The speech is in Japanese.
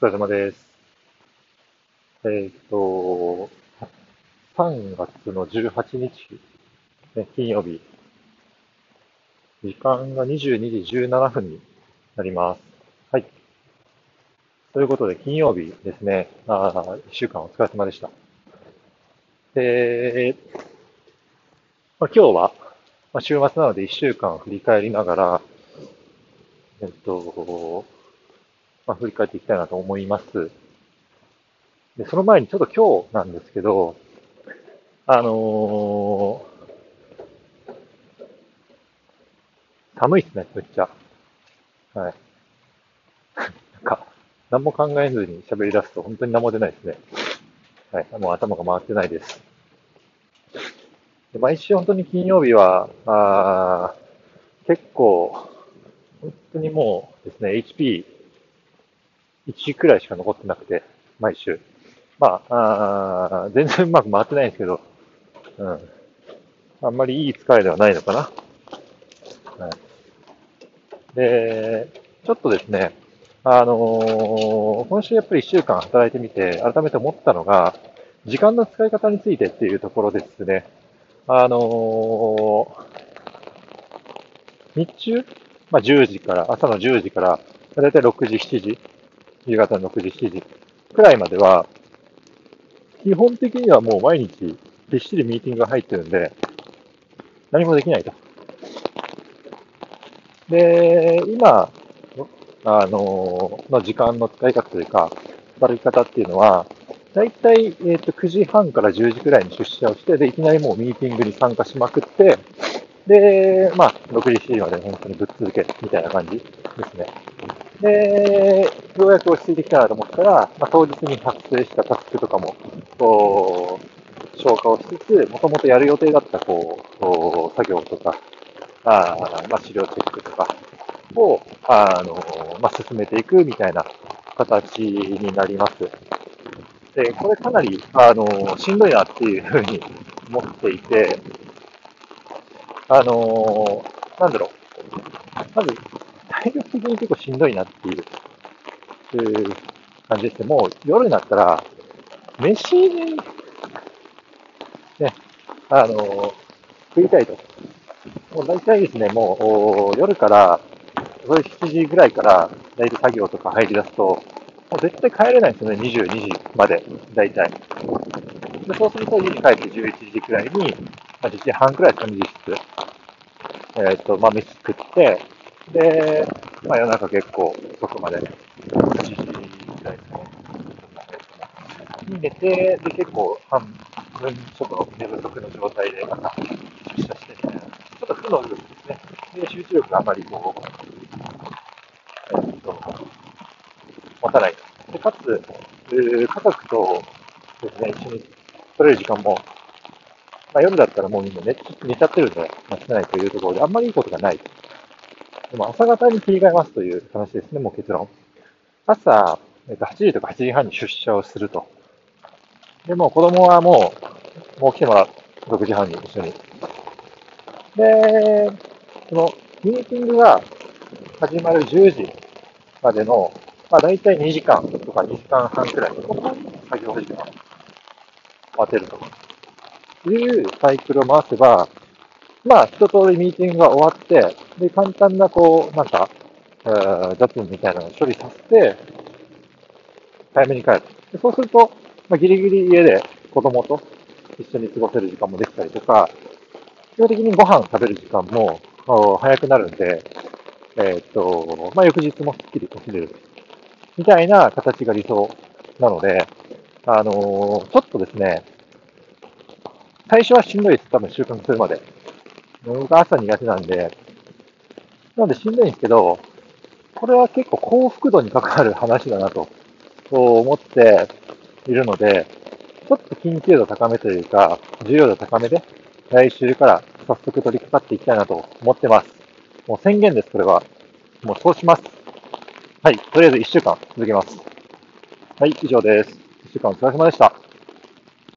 お疲れ様です。えっ、と、3月の18日、ね、金曜日、時間が22時17分になります。はい。ということで、金曜日ですね、あ1週間お疲れ様でした。で、まあ、今日は、週末なので1週間を振り返りながら、えっと、まあ、振り返っていきたいなと思います。で、その前にちょっと今日なんですけど、あのー、寒いっすね、めっちゃ。はい。なんか、何も考えずに喋り出すと本当に何も出ないですね。はい。もう頭が回ってないです。で毎週本当に金曜日は、あ結構、本当にもうですね、HP 1くらいしか残ってなくて、毎週。まあ、あ全然うまく回ってないんですけど、うん。あんまりいい疲れではないのかな。はい。で、ちょっとですね、あのー、今週やっぱり1週間働いてみて、改めて思ったのが、時間の使い方についてっていうところですね。あのー、日中、まあ、10時から、朝の10時から、だいたい6時、7時夕方の6時、7時くらいまでは、基本的にはもう毎日びっしりミーティングが入ってるんで、何もできないと。で、今、あの、の時間の使い方というか、働き方っていうのは、だいたい、えっ、ー、と、9時半から10時くらいに出社をして、で、いきなりもうミーティングに参加しまくって、で、まあ、6時、7時まで本当にぶっ続けみたいな感じですね。で、ようやく落ち着いてきたなと思ったら、まあ、当日に発生したタスクとかも、こう、消化をしつつ、もともとやる予定だった、こう、こう作業とか、あまあ、資料チェックとかを、あの、まあ、進めていくみたいな形になります。で、これかなり、あの、しんどいなっていうふうに 思っていて、あの、なんだろう。まず、体力的に結構しんどいなっていう感じですね。もう夜になったら、飯に、ね、あの、食いたいと。もう大体ですね、もう夜から、それ7時ぐらいから、大体作業とか入り出すと、もう絶対帰れないんですよね、22時まで、大体。でそうすると家に帰って11時くらいに、まあ、1時半くらいですか、2時室。えっ、ー、と、まあ、飯作って、で、まあ、夜中結構遅くまで、1時ぐらいですね。に寝て、で、結構半分、ちょっと寝不足の状態で、また出社してみたいな。ちょっと負の部分ですね。で、集中力があまりこう、えっと、持たない。で、かつ、家族とですね、一緒に取れる時間も、まあ、夜だったらもうみんな寝寝ちゃってるんで、まあ、してないというところで、あんまりいいことがない。でも朝方に切り替えますという話ですね、もう結論。朝、えっと、8時とか8時半に出社をすると。で、もう子供はもう、もう来てもらう。6時半に一緒に。で、その、ミーティングが始まる10時までの、まあ大体2時間とか2時間半くらいの作業時間を当てるとというサイクルを回せば、まあ、一通りミーティングが終わって、で、簡単な、こう、なんか、えー、雑務みたいなのを処理させて、早めに帰る。でそうすると、まあ、ギリギリ家で子供と一緒に過ごせる時間もできたりとか、基本的にご飯食べる時間も早くなるんで、えー、っと、まあ、翌日もすっきり起きれる。みたいな形が理想なので、あのー、ちょっとですね、最初はしんどいです。多分習慣するまで。僕朝苦手なんで、なのでしんどいんですけど、これは結構幸福度に関わる話だなと、そう思っているので、ちょっと緊急度高めというか、重要度高めで、来週から早速取り掛かっていきたいなと思ってます。もう宣言です、これは。もうそうします。はい、とりあえず1週間続けます。はい、以上です。1週間お疲れ様でした。